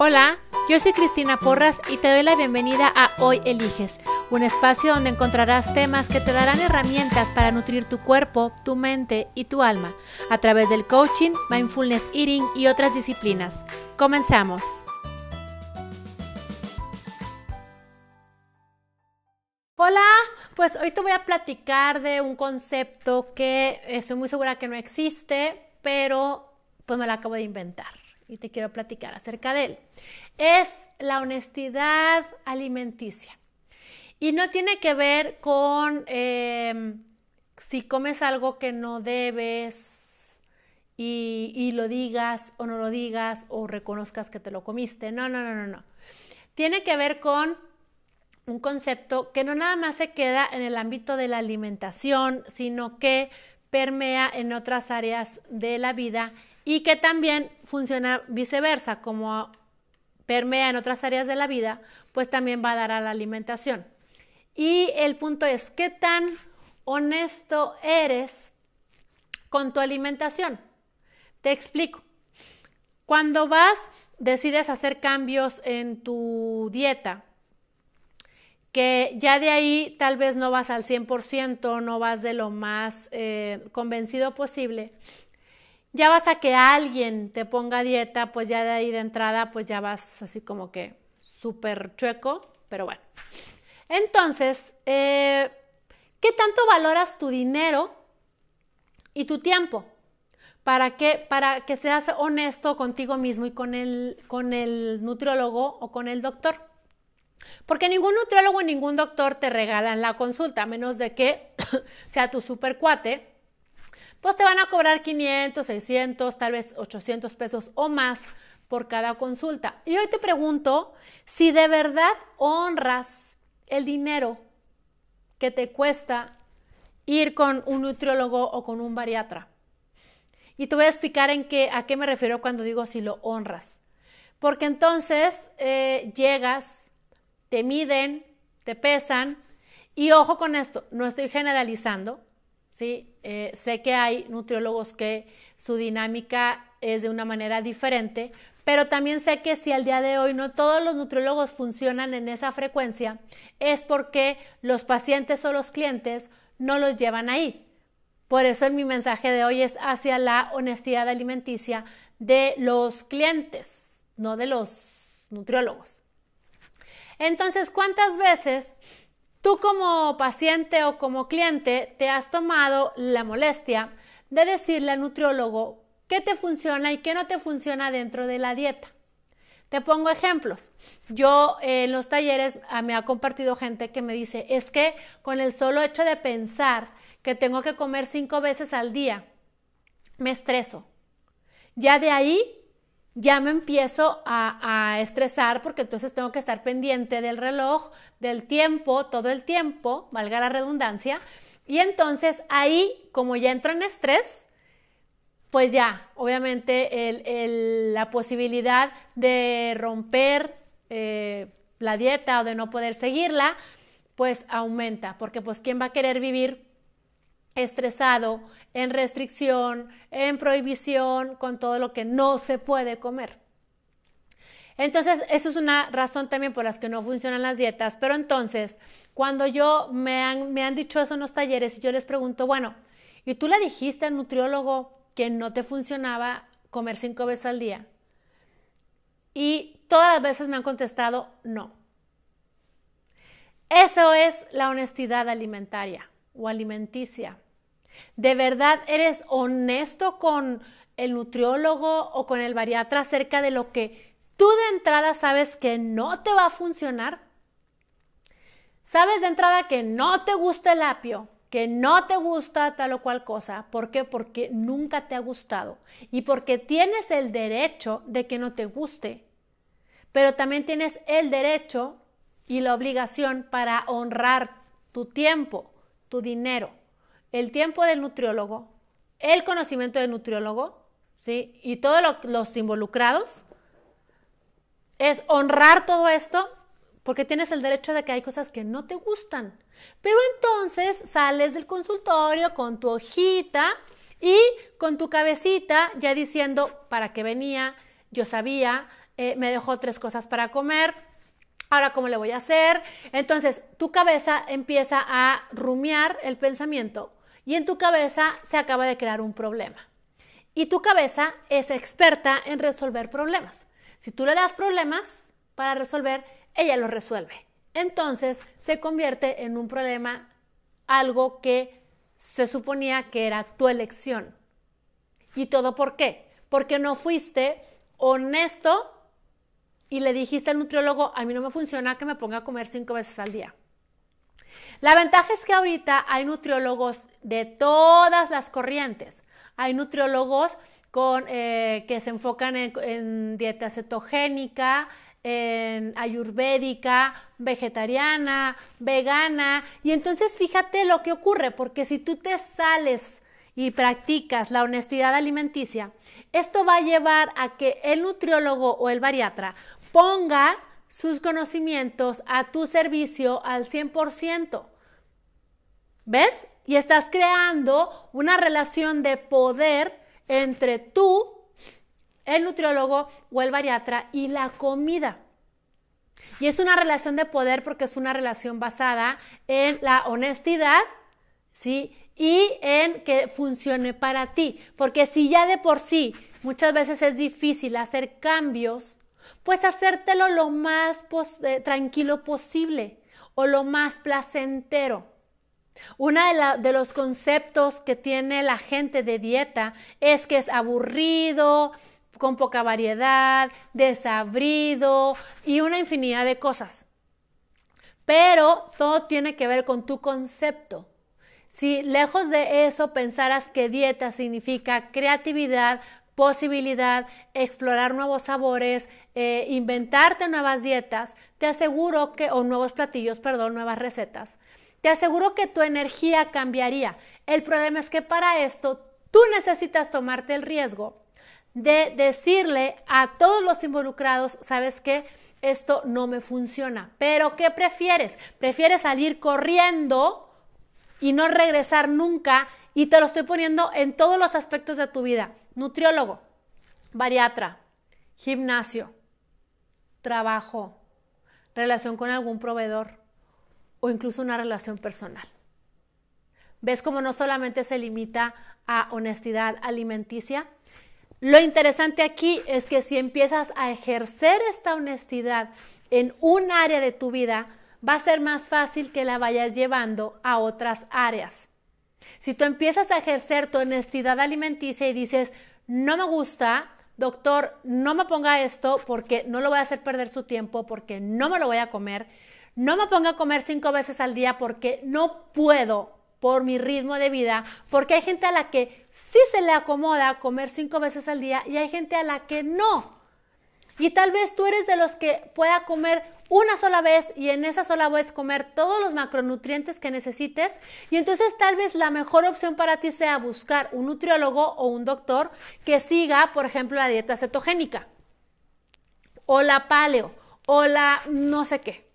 Hola, yo soy Cristina Porras y te doy la bienvenida a Hoy Eliges, un espacio donde encontrarás temas que te darán herramientas para nutrir tu cuerpo, tu mente y tu alma a través del coaching, mindfulness eating y otras disciplinas. Comenzamos. Hola, pues hoy te voy a platicar de un concepto que estoy muy segura que no existe, pero pues me lo acabo de inventar y te quiero platicar acerca de él. Es la honestidad alimenticia. Y no tiene que ver con em, si comes algo que no debes y, y, lo digas o no lo digas o reconozcas que te lo comiste. No, no, no, no, no. Tiene que ver con un concepto que no nada más se queda en el ámbito de la alimentación, sino que permea en otras áreas de la vida y que también funciona viceversa, como permea en otras áreas de la vida, pues también va a dar a la alimentación. Y el punto es, ¿qué tan honesto eres con tu alimentación? Te explico. Cuando vas, decides hacer cambios en tu dieta, que ya de ahí tal vez no vas al 100%, no vas de lo más eh, convencido posible, ya vas a que alguien te ponga dieta, pues ya de ahí de entrada, pues ya vas así como que súper chueco, pero bueno. Entonces, eh, ¿qué tanto valoras tu dinero y tu tiempo? ¿Para que, para que seas honesto contigo mismo y con el, con el nutriólogo o con el doctor. Porque ningún nutriólogo y ningún doctor te regalan la consulta, a menos de que sea tu super cuate pues te van a cobrar 500, 600, tal vez 800 pesos o más por cada consulta. Y hoy te pregunto si de verdad honras el dinero que te cuesta ir con un nutriólogo o con un bariatra. Y te voy a explicar en qué, a qué me refiero cuando digo si lo honras. Porque entonces eh, llegas, te miden, te pesan, y ojo con esto, no estoy generalizando, ¿sí? Eh, sé que hay nutriólogos que su dinámica es de una manera diferente, pero también sé que si al día de hoy no todos los nutriólogos funcionan en esa frecuencia, es porque los pacientes o los clientes no los llevan ahí. Por eso mi mensaje de hoy es hacia la honestidad alimenticia de los clientes, no de los nutriólogos. Entonces, ¿cuántas veces Tú como paciente o como cliente te has tomado la molestia de decirle al nutriólogo qué te funciona y qué no te funciona dentro de la dieta. Te pongo ejemplos. Yo eh, en los talleres ah, me ha compartido gente que me dice, es que con el solo hecho de pensar que tengo que comer cinco veces al día, me estreso. Ya de ahí ya me empiezo a, estresar porque entonces tengo que estar pendiente del reloj, del tiempo, todo el tiempo, valga la redundancia. Y entonces ahí, como ya entro en estrés, pues ya, obviamente la posibilidad de romper eh, la dieta o de no poder seguirla, pues aumenta, porque pues ¿quién va a querer vivir estresado, en restricción, en prohibición, con todo lo que no se puede comer. Entonces, eso es una razón también por las que no funcionan las dietas. Pero entonces, cuando yo me han, me han dicho eso en los talleres y yo les pregunto, bueno, ¿y tú le dijiste al nutriólogo que no te funcionaba comer cinco veces al día? Y todas las veces me han contestado no. Eso es la honestidad alimentaria o alimenticia. ¿De verdad eres honesto con el nutriólogo o con el bariatra acerca de lo que tú de entrada sabes que no te va a funcionar? ¿Sabes de entrada que no te gusta el apio? que no te gusta tal o cual cosa. ¿Por qué? Porque nunca te ha gustado y porque tienes el derecho de que no te guste, pero también tienes el derecho y la obligación para honrar tu tiempo, tu dinero el tiempo del nutriólogo, el conocimiento del nutriólogo, ¿sí? Y todos los involucrados, es honrar todo esto porque tienes el derecho de que hay cosas que no te gustan. Pero entonces sales del consultorio con tu hojita y con tu cabecita ya diciendo para qué venía, yo sabía, eh, me dejó tres cosas para comer, ahora cómo le voy a hacer. Entonces, tu cabeza empieza a rumiar el pensamiento y en tu cabeza se acaba de crear un problema. Y tu cabeza es experta en resolver problemas. Si tú le das problemas para resolver, ella los resuelve. Entonces se convierte en un problema, algo que se suponía que era tu elección. ¿Y todo por qué? Porque no fuiste honesto y le dijiste al nutriólogo, a mí no me funciona que me ponga a comer cinco veces al día. La ventaja es que ahorita hay nutriólogos de todas las corrientes. Hay nutriólogos con, eh, que se enfocan en, dieta cetogénica, en ayurvédica, vegetariana, vegana. Y entonces fíjate lo que ocurre, porque si tú te sales y practicas la honestidad alimenticia, esto va a llevar a que el nutriólogo o el bariatra ponga sus conocimientos a tu servicio al 100%. ¿Ves? Y estás creando una relación de poder entre tú, el nutriólogo o el bariatra y la comida. Y es una relación de poder porque es una relación basada en la honestidad, ¿sí? Y en que funcione para ti. Porque si ya de por sí muchas veces es difícil hacer cambios, pues hacértelo lo más eh, tranquilo posible o lo más placentero. Uno de, de, los conceptos que tiene la gente de dieta es que es aburrido, con poca variedad, desabrido y una infinidad de cosas. Pero todo tiene que ver con tu concepto. Si lejos de eso pensaras que dieta significa creatividad, posibilidad, explorar nuevos sabores, eh, inventarte nuevas dietas, te aseguro que, o nuevos platillos, perdón, nuevas recetas, te aseguro que tu energía cambiaría. El problema es que para esto tú necesitas tomarte el riesgo de decirle a todos los involucrados, sabes qué, esto no me funciona. Pero ¿qué prefieres? ¿Prefieres salir corriendo y no regresar nunca? Y te lo estoy poniendo en todos los aspectos de tu vida nutriólogo, bariatra, gimnasio, trabajo, relación con algún proveedor o incluso una relación personal. ¿Ves cómo no solamente se limita a honestidad alimenticia? Lo interesante aquí es que si empiezas a ejercer esta honestidad en un área de tu vida, va a ser más fácil que la vayas llevando a otras áreas. Si tú empiezas a ejercer tu honestidad alimenticia y dices, no me gusta, doctor, no me ponga esto porque no lo voy a hacer perder su tiempo, porque no me lo voy a comer, no me ponga a comer cinco veces al día porque no puedo por mi ritmo de vida, porque hay gente a la que sí se le acomoda comer cinco veces al día y hay gente a la que no. Y tal vez tú eres de los que pueda comer una sola vez y en esa sola vez comer todos los macronutrientes que necesites. Y entonces tal vez la mejor opción para ti sea buscar un nutriólogo o un doctor que siga, por ejemplo, la dieta cetogénica o la paleo o la no sé qué.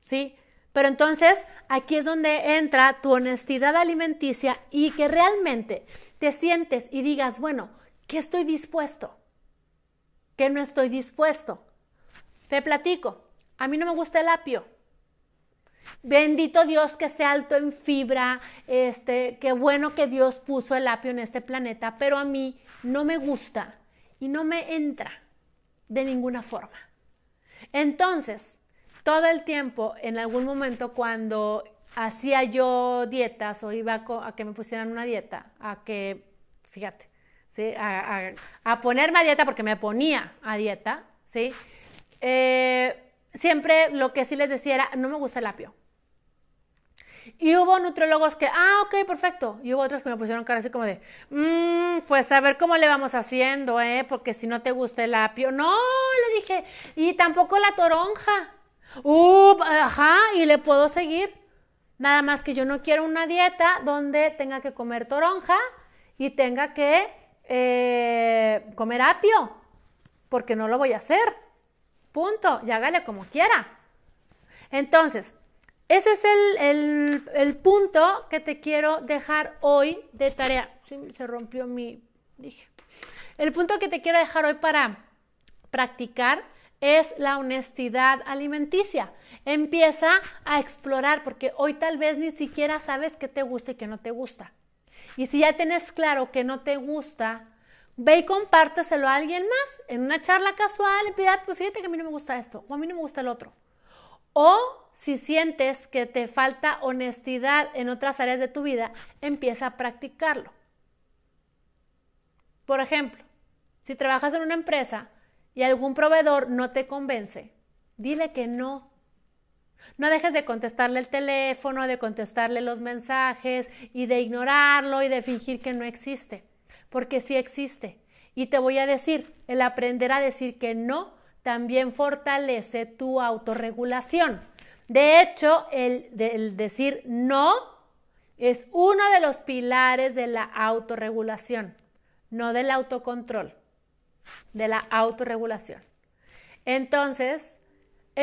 ¿Sí? Pero entonces aquí es donde entra tu honestidad alimenticia y que realmente te sientes y digas, bueno, ¿qué estoy dispuesto? Que no estoy dispuesto. Te platico, a mí no me gusta el apio. Bendito Dios que sea alto en fibra, este, qué bueno que Dios puso el apio en este planeta, pero a mí no me gusta y no me entra de ninguna forma. Entonces, todo el tiempo, en algún momento cuando hacía yo dietas o iba a que me pusieran una dieta, a que, fíjate, ¿sí? A, ponerme a dieta porque me ponía a dieta, ¿sí? Eh, siempre lo que sí les decía era, no me gusta el apio. Y hubo nutriólogos que, ah, ok, perfecto. Y hubo otros que me pusieron cara así como de, mmm, pues a ver cómo le vamos haciendo, ¿eh? Porque si no te gusta el apio. No, le dije, y tampoco la toronja. Uh, ajá, y le puedo seguir. Nada más que yo no quiero una dieta donde tenga que comer toronja y tenga que eh, comer apio, porque no lo voy a hacer. Punto, y hágale como quiera. Entonces, ese es el, punto que te quiero dejar hoy de tarea. se rompió mi... Dije. El punto que te quiero dejar hoy para practicar es la honestidad alimenticia. Empieza a explorar porque hoy tal vez ni siquiera sabes qué te gusta y qué no te gusta. Y si ya tienes claro que no te gusta, ve y compárteselo a alguien más en una charla casual y pida, pues fíjate que a mí no me gusta esto o a mí no me gusta el otro. O si sientes que te falta honestidad en otras áreas de tu vida, empieza a practicarlo. Por ejemplo, si trabajas en una empresa y algún proveedor no te convence, dile que no. No dejes de contestarle el teléfono, de contestarle los mensajes y de ignorarlo y de fingir que no existe, porque sí existe. Y te voy a decir, el aprender a decir que no también fortalece tu autorregulación. De hecho, el, el decir no es uno de los pilares de la autorregulación, no del autocontrol, de la autorregulación. Entonces,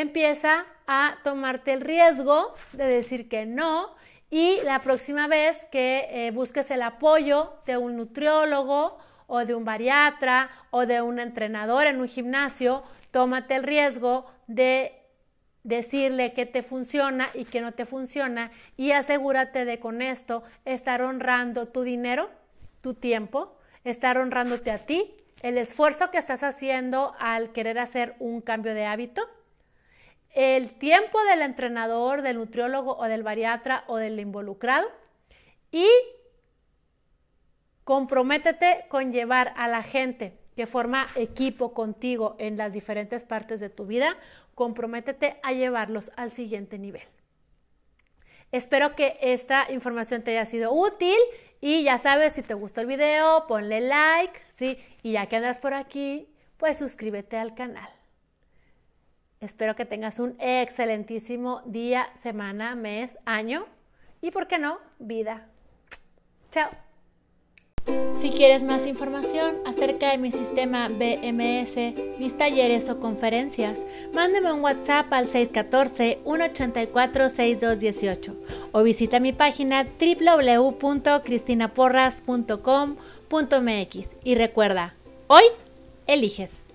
empieza a tomarte el riesgo de decir que no y la próxima vez que eh, busques el apoyo de un nutriólogo o de un bariatra o de un entrenador en un gimnasio, tómate el riesgo de decirle que te funciona y que no te funciona y asegúrate de con esto estar honrando tu dinero, tu tiempo, estar honrándote a ti, el esfuerzo que estás haciendo al querer hacer un cambio de hábito el tiempo del entrenador, del nutriólogo o del bariatra o del involucrado y comprométete con llevar a la gente que forma equipo contigo en las diferentes partes de tu vida, comprométete a llevarlos al siguiente nivel. Espero que esta información te haya sido útil y ya sabes, si te gustó el video, ponle like, ¿sí? Y ya que andas por aquí, pues suscríbete al canal. Espero que tengas un excelentísimo día, semana, mes, año y, ¿por qué no, vida. Chao. Si quieres más información acerca de mi sistema BMS, mis talleres o conferencias, mándame un WhatsApp al 614-184-6218 o visita mi página www.cristinaporras.com.mx y recuerda, hoy eliges.